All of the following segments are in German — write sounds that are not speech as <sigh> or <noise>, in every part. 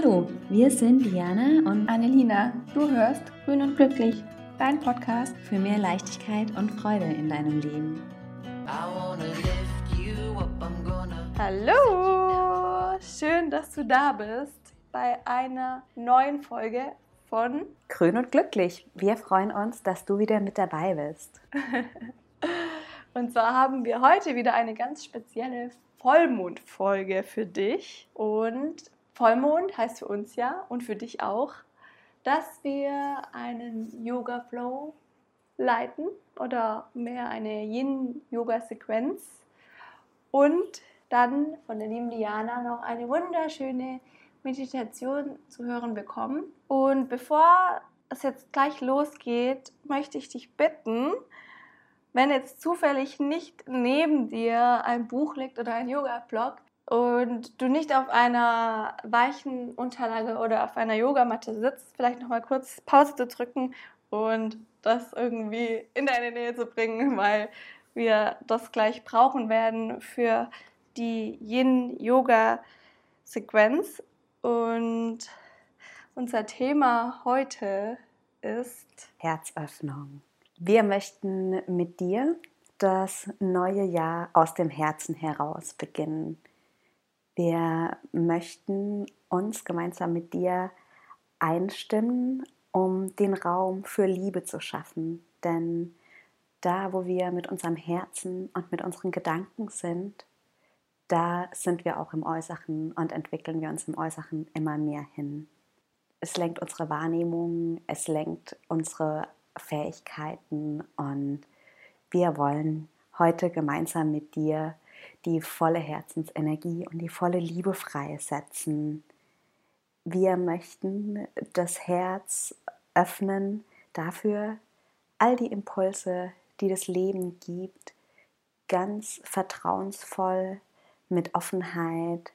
Hallo, wir sind Diana und Annelina. Du hörst Grün und Glücklich, dein Podcast für mehr Leichtigkeit und Freude in deinem Leben. Hallo, schön, dass du da bist bei einer neuen Folge von Grün und Glücklich. Wir freuen uns, dass du wieder mit dabei bist. <laughs> und zwar haben wir heute wieder eine ganz spezielle Vollmondfolge für dich. Und Vollmond heißt für uns ja und für dich auch, dass wir einen Yoga Flow leiten oder mehr eine Yin-Yoga-Sequenz und dann von der lieben Diana noch eine wunderschöne Meditation zu hören bekommen. Und bevor es jetzt gleich losgeht, möchte ich dich bitten, wenn jetzt zufällig nicht neben dir ein Buch liegt oder ein Yoga-Blog, und du nicht auf einer weichen Unterlage oder auf einer Yogamatte sitzt, vielleicht nochmal kurz Pause zu drücken und das irgendwie in deine Nähe zu bringen, weil wir das gleich brauchen werden für die Yin-Yoga-Sequenz. Und unser Thema heute ist Herzöffnung. Wir möchten mit dir das neue Jahr aus dem Herzen heraus beginnen. Wir möchten uns gemeinsam mit dir einstimmen, um den Raum für Liebe zu schaffen. Denn da, wo wir mit unserem Herzen und mit unseren Gedanken sind, da sind wir auch im Äußeren und entwickeln wir uns im Äußeren immer mehr hin. Es lenkt unsere Wahrnehmung, es lenkt unsere Fähigkeiten und wir wollen heute gemeinsam mit dir die volle Herzensenergie und die volle Liebe freisetzen. Wir möchten das Herz öffnen dafür, all die Impulse, die das Leben gibt, ganz vertrauensvoll, mit Offenheit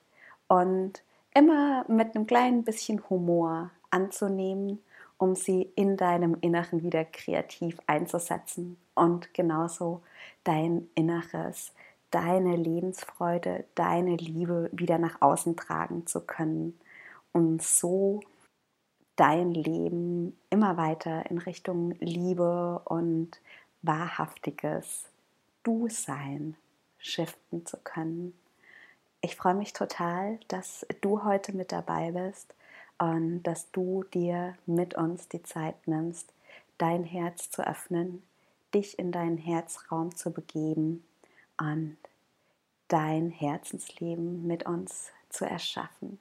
und immer mit einem kleinen bisschen Humor anzunehmen, um sie in deinem Inneren wieder kreativ einzusetzen und genauso dein Inneres deine Lebensfreude, deine Liebe wieder nach außen tragen zu können und so dein Leben immer weiter in Richtung Liebe und wahrhaftiges Du-Sein shiften zu können. Ich freue mich total, dass du heute mit dabei bist und dass du dir mit uns die Zeit nimmst, dein Herz zu öffnen, dich in deinen Herzraum zu begeben und dein Herzensleben mit uns zu erschaffen.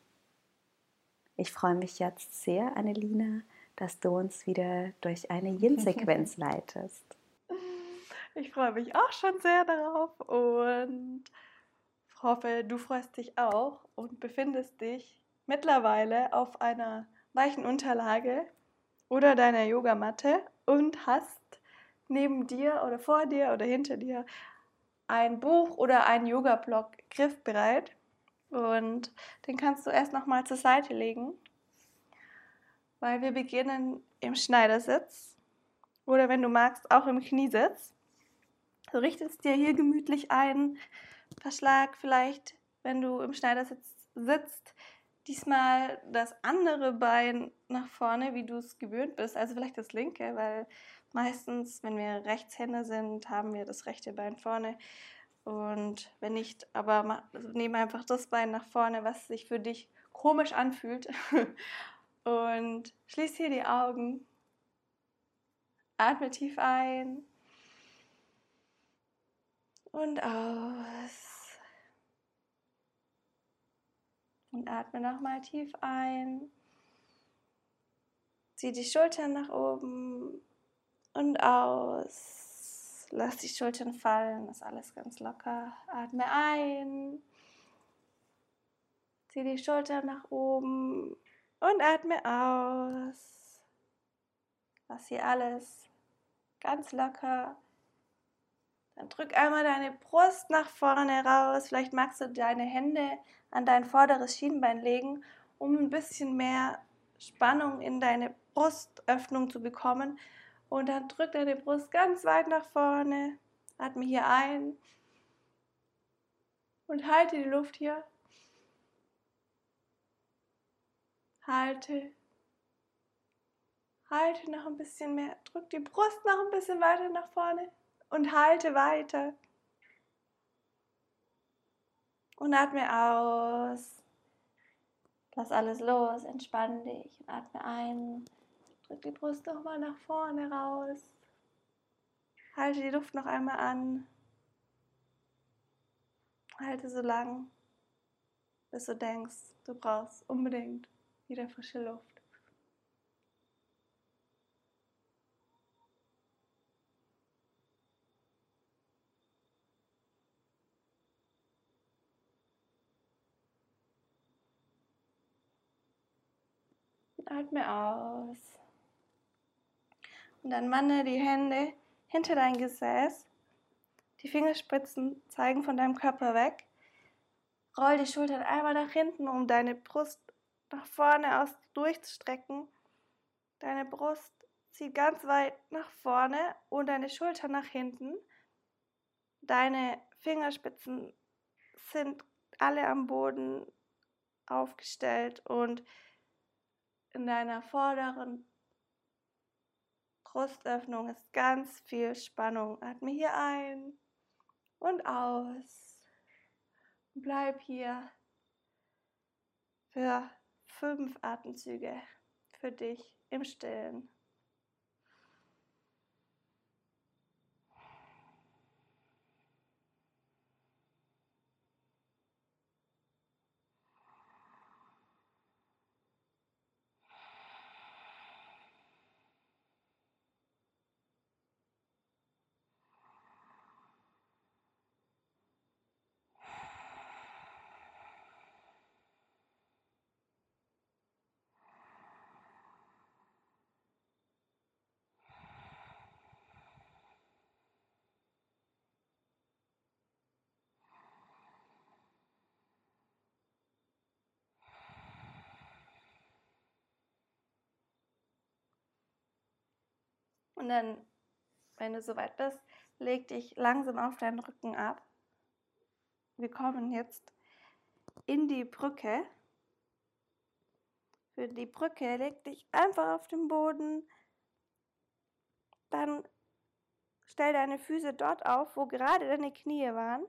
Ich freue mich jetzt sehr, Annelina, dass du uns wieder durch eine Yin-Sequenz <laughs> leitest. Ich freue mich auch schon sehr darauf und hoffe, du freust dich auch und befindest dich mittlerweile auf einer weichen Unterlage oder deiner Yogamatte und hast neben dir oder vor dir oder hinter dir ein Buch oder einen Yoga-Block griffbereit. Und den kannst du erst noch mal zur Seite legen, weil wir beginnen im Schneidersitz. Oder wenn du magst auch im Kniesitz. Du richtest dir hier gemütlich ein, verschlag vielleicht, wenn du im Schneidersitz sitzt, diesmal das andere Bein nach vorne, wie du es gewöhnt bist, also vielleicht das linke, weil Meistens, wenn wir Rechtshänder sind, haben wir das rechte Bein vorne. Und wenn nicht, aber also nehmen einfach das Bein nach vorne, was sich für dich komisch anfühlt. <laughs> Und schließ hier die Augen. Atme tief ein und aus. Und atme nochmal tief ein. Zieh die Schultern nach oben und aus. Lass die Schultern fallen, ist alles ganz locker. Atme ein. Zieh die Schultern nach oben und atme aus. Lass hier alles ganz locker. Dann drück einmal deine Brust nach vorne raus. Vielleicht magst du deine Hände an dein vorderes Schienbein legen, um ein bisschen mehr Spannung in deine Brustöffnung zu bekommen und dann drück deine Brust ganz weit nach vorne. Atme hier ein. Und halte die Luft hier. Halte. Halte noch ein bisschen mehr. Drück die Brust noch ein bisschen weiter nach vorne und halte weiter. Und atme aus. Lass alles los, entspann dich und atme ein. Drück die Brust nochmal nach vorne raus. Halte die Luft noch einmal an. Halte so lang, bis du denkst, du brauchst unbedingt wieder frische Luft. Atme aus. Und dann manne die Hände hinter dein Gesäß. Die Fingerspitzen zeigen von deinem Körper weg. Roll die Schultern einmal nach hinten, um deine Brust nach vorne aus durchzustrecken. Deine Brust zieht ganz weit nach vorne und deine Schultern nach hinten. Deine Fingerspitzen sind alle am Boden aufgestellt und in deiner vorderen Brustöffnung ist ganz viel Spannung. Atme hier ein und aus. Bleib hier für fünf Atemzüge für dich im Stillen. Und dann, wenn du soweit bist, leg dich langsam auf deinen Rücken ab. Wir kommen jetzt in die Brücke. Für die Brücke leg dich einfach auf den Boden. Dann stell deine Füße dort auf, wo gerade deine Knie waren.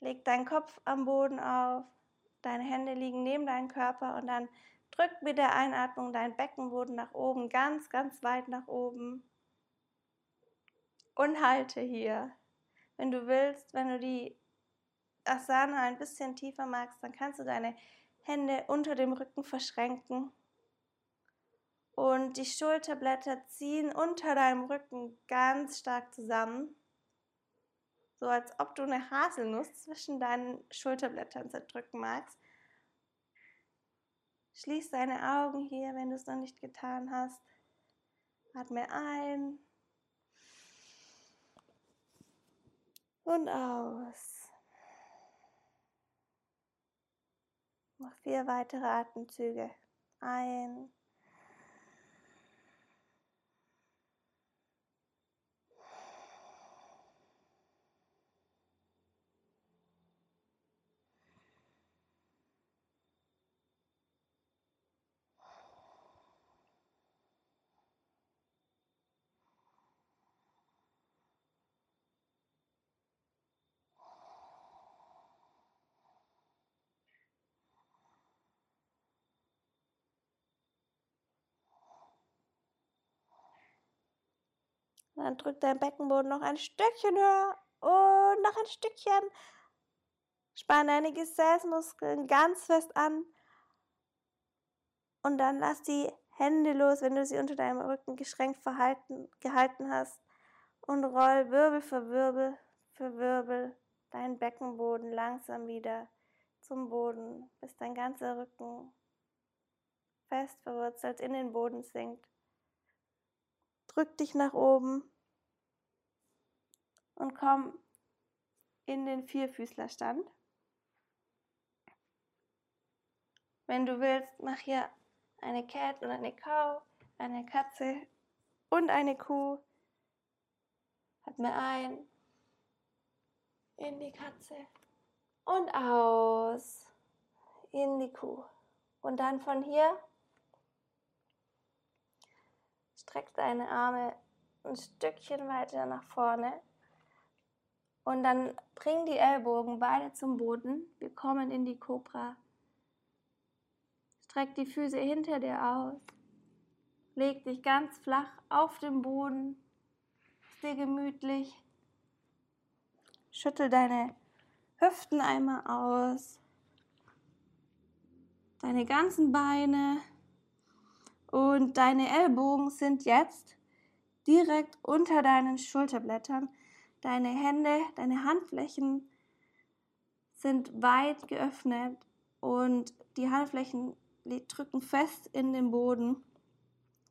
Leg deinen Kopf am Boden auf. Deine Hände liegen neben deinem Körper und dann Drück mit der Einatmung deinen Beckenboden nach oben, ganz, ganz weit nach oben. Und halte hier. Wenn du willst, wenn du die Asana ein bisschen tiefer magst, dann kannst du deine Hände unter dem Rücken verschränken. Und die Schulterblätter ziehen unter deinem Rücken ganz stark zusammen. So als ob du eine Haselnuss zwischen deinen Schulterblättern zerdrücken magst. Schließ deine Augen hier, wenn du es noch nicht getan hast. Atme ein und aus. Noch vier weitere Atemzüge. Ein Dann drück dein Beckenboden noch ein Stückchen höher und noch ein Stückchen. Spann deine Gesäßmuskeln ganz fest an. Und dann lass die Hände los, wenn du sie unter deinem Rücken geschränkt verhalten, gehalten hast. Und roll Wirbel für Wirbel für Wirbel deinen Beckenboden langsam wieder zum Boden, bis dein ganzer Rücken fest verwurzelt in den Boden sinkt. Drück dich nach oben und komm in den Vierfüßlerstand. Wenn du willst, mach hier eine Cat und eine Kau, eine Katze und eine Kuh. Atme ein in die Katze und aus in die Kuh. Und dann von hier streck deine Arme ein Stückchen weiter nach vorne. Und dann bring die Ellbogen beide zum Boden. Wir kommen in die Cobra. Streck die Füße hinter dir aus. Leg dich ganz flach auf den Boden. Sehr gemütlich. Schüttel deine Hüften einmal aus. Deine ganzen Beine. Und deine Ellbogen sind jetzt direkt unter deinen Schulterblättern. Deine Hände, deine Handflächen sind weit geöffnet und die Handflächen drücken fest in den Boden.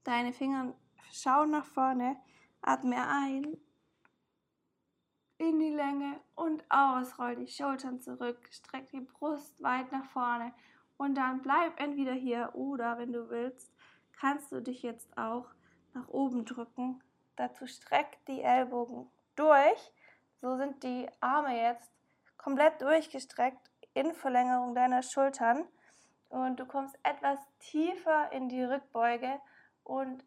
Deine Finger schauen nach vorne. Atme ein in die Länge und aus. Roll die Schultern zurück. Streck die Brust weit nach vorne. Und dann bleib entweder hier oder, wenn du willst, kannst du dich jetzt auch nach oben drücken. Dazu streck die Ellbogen durch. So sind die Arme jetzt komplett durchgestreckt in Verlängerung deiner Schultern. Und du kommst etwas tiefer in die Rückbeuge und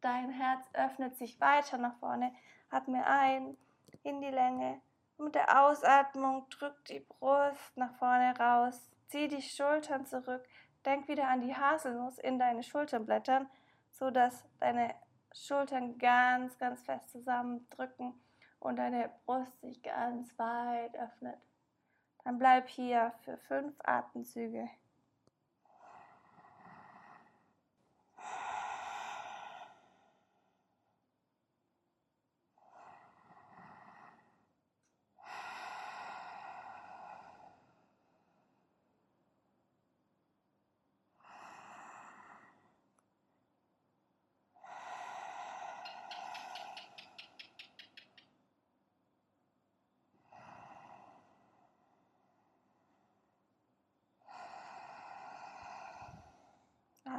dein Herz öffnet sich weiter nach vorne. Atme ein in die Länge. Mit der Ausatmung drück die Brust nach vorne raus. Zieh die Schultern zurück. Denk wieder an die Haselnuss in deine Schulterblättern, sodass deine Schultern ganz, ganz fest zusammendrücken und deine Brust sich ganz weit öffnet. Dann bleib hier für fünf Atemzüge.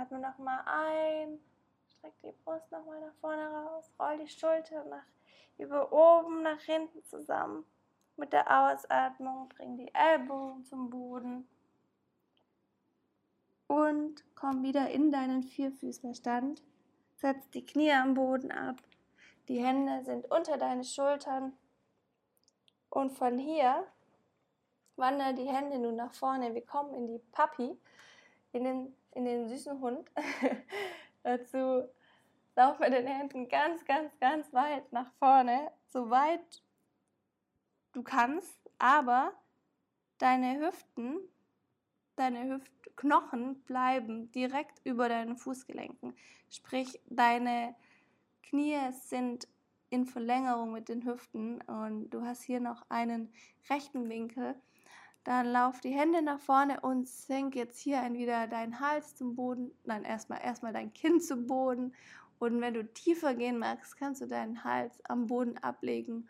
Atme nochmal ein, streck die Brust nochmal nach vorne raus, roll die Schultern nach über oben nach hinten zusammen. Mit der Ausatmung bring die Ellbogen zum Boden und komm wieder in deinen Vierfüßlerstand. Setz die Knie am Boden ab. Die Hände sind unter deine Schultern. Und von hier wandern die Hände nun nach vorne. Wir kommen in die Papi, in den in den süßen Hund. <laughs> Dazu lauf mit den Händen ganz, ganz, ganz weit nach vorne, so weit du kannst, aber deine Hüften, deine Hüftknochen bleiben direkt über deinen Fußgelenken. Sprich, deine Knie sind in Verlängerung mit den Hüften und du hast hier noch einen rechten Winkel dann lauf die Hände nach vorne und senk jetzt hier ein wieder deinen Hals zum Boden. Nein, erstmal erstmal dein Kinn zum Boden. Und wenn du tiefer gehen magst, kannst du deinen Hals am Boden ablegen,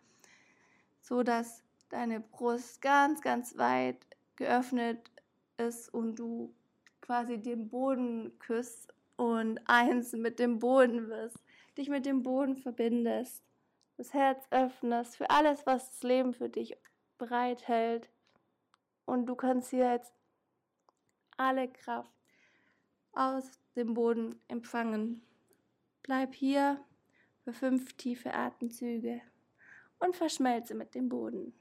so dass deine Brust ganz, ganz weit geöffnet ist und du quasi den Boden küsst und eins mit dem Boden wirst, dich mit dem Boden verbindest, das Herz öffnest für alles, was das Leben für dich bereithält und du kannst hier jetzt alle Kraft aus dem Boden empfangen. Bleib hier für fünf tiefe Atemzüge und verschmelze mit dem Boden.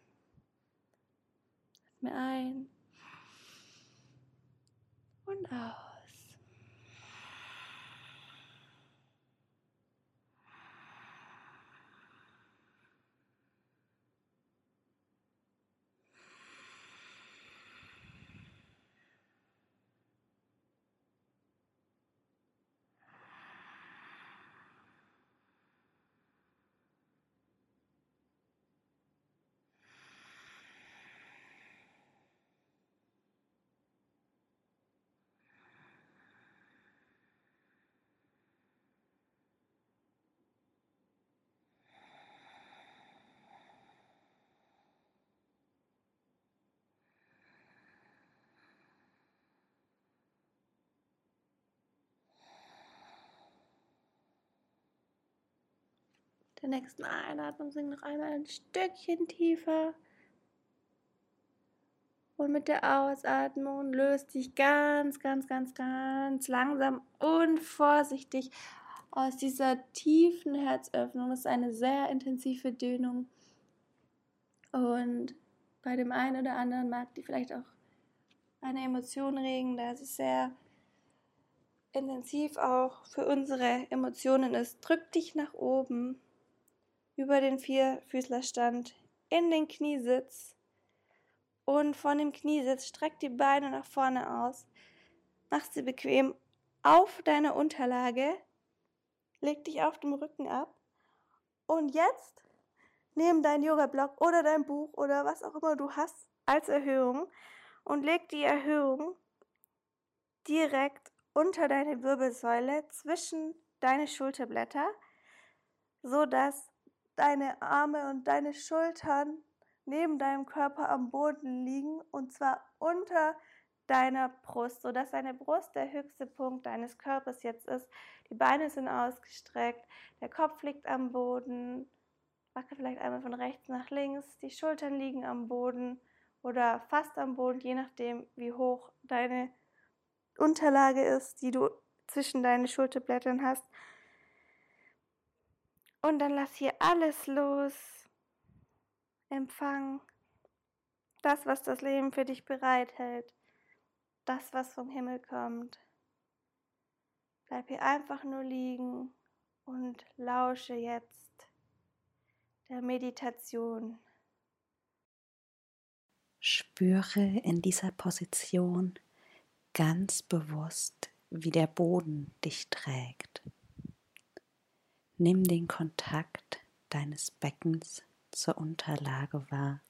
Atme ein und aus. Der nächsten Einatmung sing noch einmal ein Stückchen tiefer. Und mit der Ausatmung löst dich ganz, ganz, ganz, ganz langsam und vorsichtig aus dieser tiefen Herzöffnung. Das ist eine sehr intensive Dehnung. Und bei dem einen oder anderen mag die vielleicht auch eine Emotion regen, da es sehr intensiv auch für unsere Emotionen ist. Drück dich nach oben über den Vierfüßlerstand in den Kniesitz und von dem Kniesitz streck die Beine nach vorne aus. Mach sie bequem auf deine Unterlage. Leg dich auf dem Rücken ab. Und jetzt nimm dein Yoga-Block oder dein Buch oder was auch immer du hast als Erhöhung und leg die Erhöhung direkt unter deine Wirbelsäule zwischen deine Schulterblätter, so dass deine Arme und deine Schultern neben deinem Körper am Boden liegen und zwar unter deiner Brust, sodass deine Brust der höchste Punkt deines Körpers jetzt ist. Die Beine sind ausgestreckt, der Kopf liegt am Boden. Wackel vielleicht einmal von rechts nach links, die Schultern liegen am Boden oder fast am Boden, je nachdem, wie hoch deine Unterlage ist, die du zwischen deinen Schulterblättern hast. Und dann lass hier alles los. Empfang das, was das Leben für dich bereithält. Das, was vom Himmel kommt. Bleib hier einfach nur liegen und lausche jetzt der Meditation. Spüre in dieser Position ganz bewusst, wie der Boden dich trägt. Nimm den Kontakt deines Beckens zur Unterlage wahr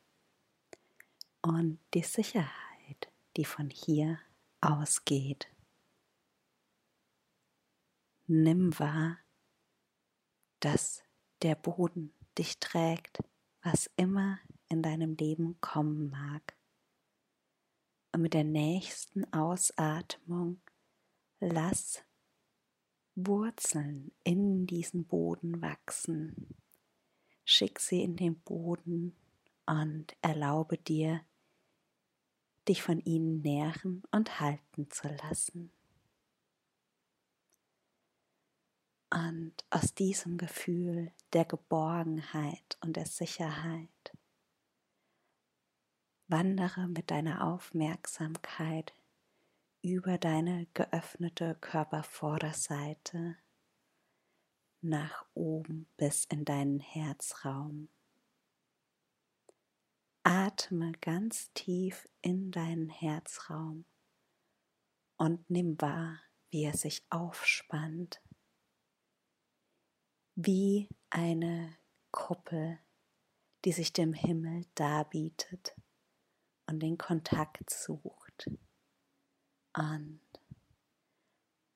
und die Sicherheit, die von hier ausgeht. Nimm wahr, dass der Boden dich trägt, was immer in deinem Leben kommen mag. Und mit der nächsten Ausatmung lass Wurzeln in diesen Boden wachsen. Schick sie in den Boden und erlaube dir, dich von ihnen nähren und halten zu lassen. Und aus diesem Gefühl der Geborgenheit und der Sicherheit wandere mit deiner Aufmerksamkeit über deine geöffnete Körpervorderseite nach oben bis in deinen Herzraum. Atme ganz tief in deinen Herzraum und nimm wahr, wie er sich aufspannt, wie eine Kuppel, die sich dem Himmel darbietet und den Kontakt sucht. Und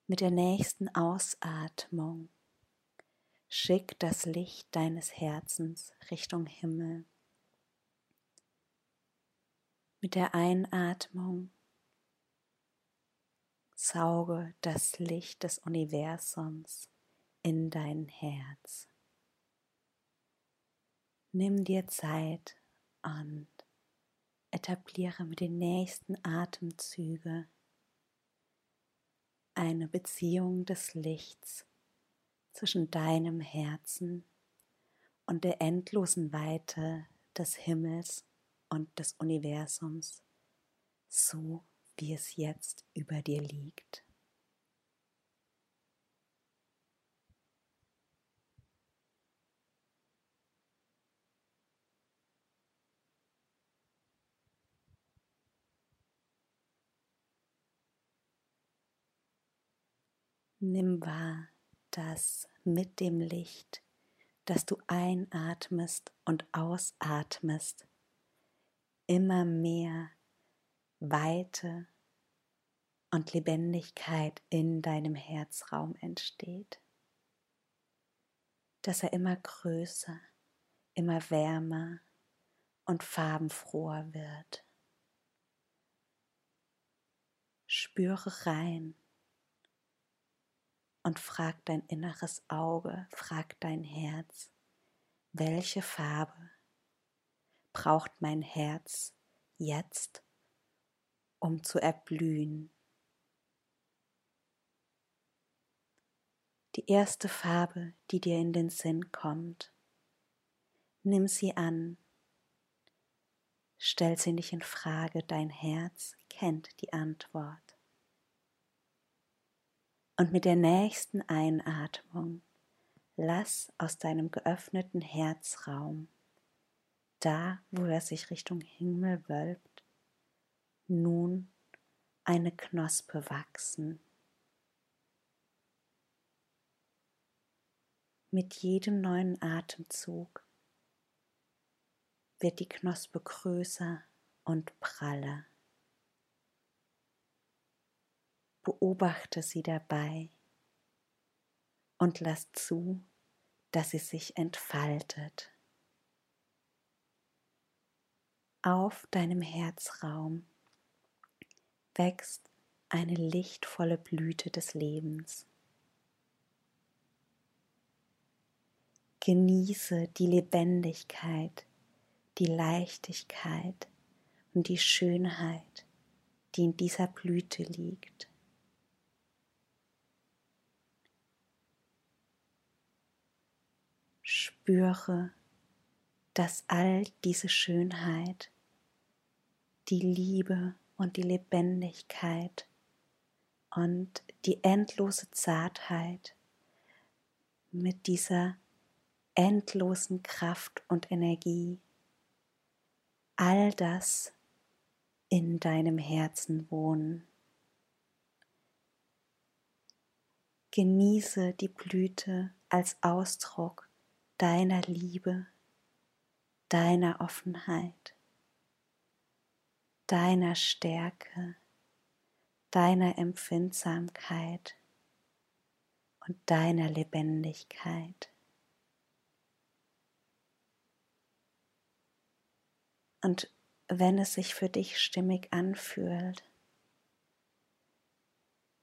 mit der nächsten Ausatmung schick das Licht deines Herzens Richtung Himmel. Mit der Einatmung sauge das Licht des Universums in dein Herz. Nimm dir Zeit und etabliere mit den nächsten Atemzügen eine Beziehung des Lichts zwischen deinem Herzen und der endlosen Weite des Himmels und des Universums, so wie es jetzt über dir liegt. Nimm wahr, dass mit dem Licht, das du einatmest und ausatmest, immer mehr Weite und Lebendigkeit in deinem Herzraum entsteht. Dass er immer größer, immer wärmer und farbenfroher wird. Spüre rein und frag dein inneres Auge, frag dein Herz, welche Farbe braucht mein Herz jetzt um zu erblühen. Die erste Farbe, die dir in den Sinn kommt, nimm sie an, stell sie nicht in Frage, dein Herz kennt die Antwort. Und mit der nächsten Einatmung lass aus deinem geöffneten Herzraum, da wo er sich Richtung Himmel wölbt, nun eine Knospe wachsen. Mit jedem neuen Atemzug wird die Knospe größer und praller. Beobachte sie dabei und lass zu, dass sie sich entfaltet. Auf deinem Herzraum wächst eine lichtvolle Blüte des Lebens. Genieße die Lebendigkeit, die Leichtigkeit und die Schönheit, die in dieser Blüte liegt. Spüre, dass all diese Schönheit, die Liebe und die Lebendigkeit und die endlose Zartheit mit dieser endlosen Kraft und Energie, all das in deinem Herzen wohnen. Genieße die Blüte als Ausdruck deiner Liebe, deiner Offenheit, deiner Stärke, deiner Empfindsamkeit und deiner Lebendigkeit. Und wenn es sich für dich stimmig anfühlt,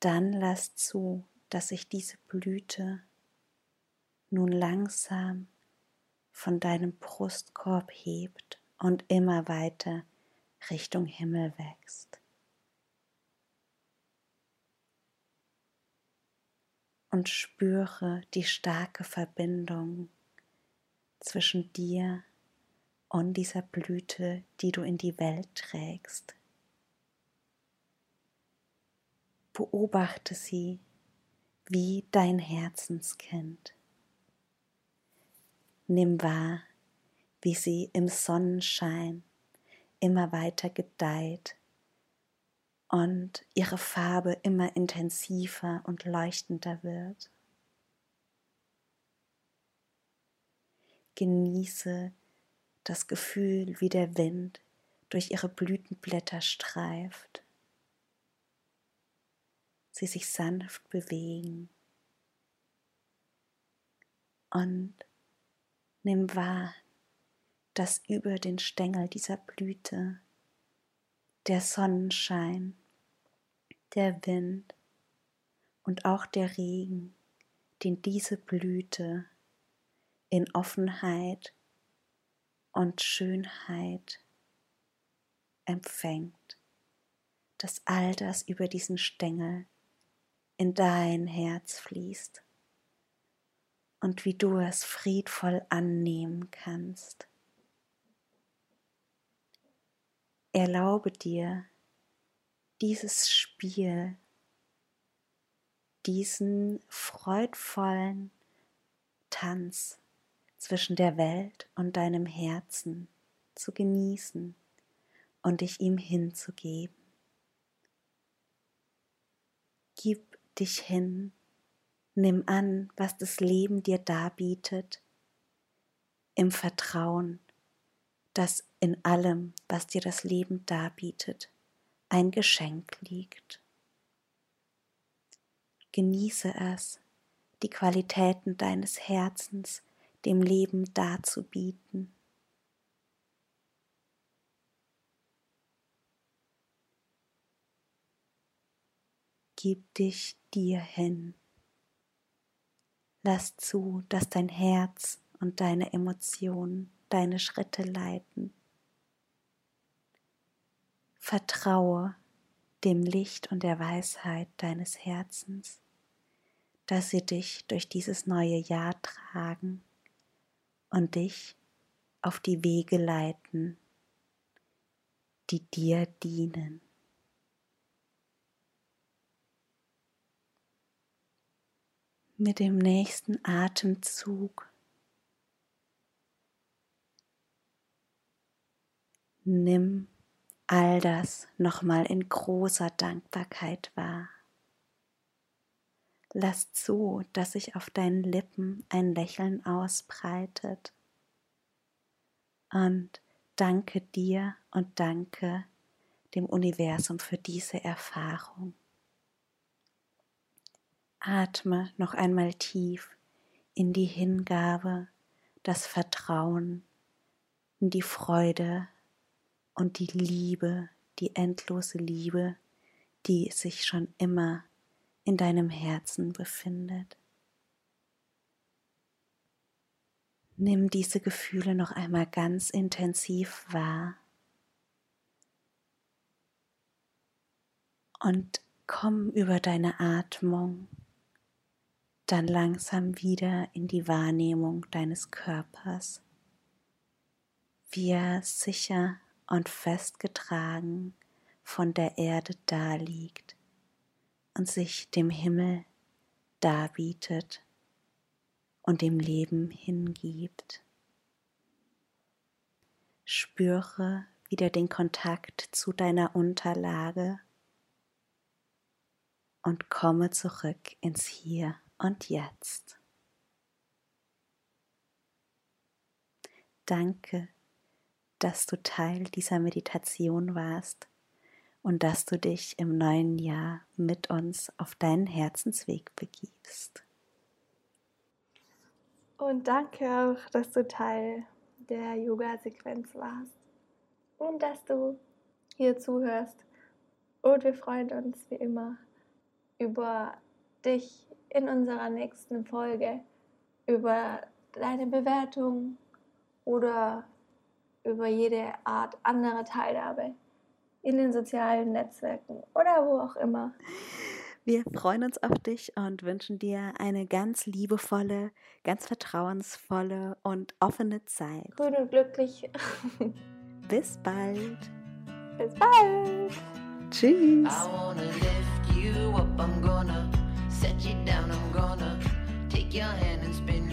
dann lass zu, dass sich diese Blüte nun langsam von deinem Brustkorb hebt und immer weiter Richtung Himmel wächst. Und spüre die starke Verbindung zwischen dir und dieser Blüte, die du in die Welt trägst. Beobachte sie wie dein Herzenskind. Nimm wahr, wie sie im Sonnenschein immer weiter gedeiht und ihre Farbe immer intensiver und leuchtender wird. Genieße das Gefühl, wie der Wind durch ihre Blütenblätter streift, sie sich sanft bewegen und Nimm wahr, dass über den Stängel dieser Blüte der Sonnenschein, der Wind und auch der Regen, den diese Blüte in Offenheit und Schönheit empfängt, dass all das über diesen Stängel in dein Herz fließt und wie du es friedvoll annehmen kannst. Erlaube dir dieses Spiel, diesen freudvollen Tanz zwischen der Welt und deinem Herzen zu genießen und dich ihm hinzugeben. Gib dich hin Nimm an, was das Leben dir darbietet, im Vertrauen, dass in allem, was dir das Leben darbietet, ein Geschenk liegt. Genieße es, die Qualitäten deines Herzens dem Leben darzubieten. Gib dich dir hin. Lass zu, dass dein Herz und deine Emotionen deine Schritte leiten. Vertraue, dem Licht und der Weisheit deines Herzens, dass sie dich durch dieses neue Jahr tragen und dich auf die Wege leiten, die dir dienen. Mit dem nächsten Atemzug nimm all das nochmal in großer Dankbarkeit wahr. Lass zu, dass sich auf deinen Lippen ein Lächeln ausbreitet. Und danke dir und danke dem Universum für diese Erfahrung. Atme noch einmal tief in die Hingabe, das Vertrauen, die Freude und die Liebe, die endlose Liebe, die sich schon immer in deinem Herzen befindet. Nimm diese Gefühle noch einmal ganz intensiv wahr und komm über deine Atmung dann langsam wieder in die Wahrnehmung deines Körpers, wie er sicher und festgetragen von der Erde daliegt und sich dem Himmel darbietet und dem Leben hingibt. Spüre wieder den Kontakt zu deiner Unterlage und komme zurück ins Hier und Jetzt. Danke dass du Teil dieser Meditation warst und dass du dich im neuen Jahr mit uns auf deinen Herzensweg begibst. Und danke auch, dass du Teil der Yoga-Sequenz warst und dass du hier zuhörst. Und wir freuen uns wie immer über dich in unserer nächsten Folge, über deine Bewertung oder über jede Art andere Teilhabe in den sozialen Netzwerken oder wo auch immer. Wir freuen uns auf dich und wünschen dir eine ganz liebevolle, ganz vertrauensvolle und offene Zeit. Grün und glücklich. <laughs> Bis bald. Bis bald. Tschüss. set you down. I'm gonna take your hand and spin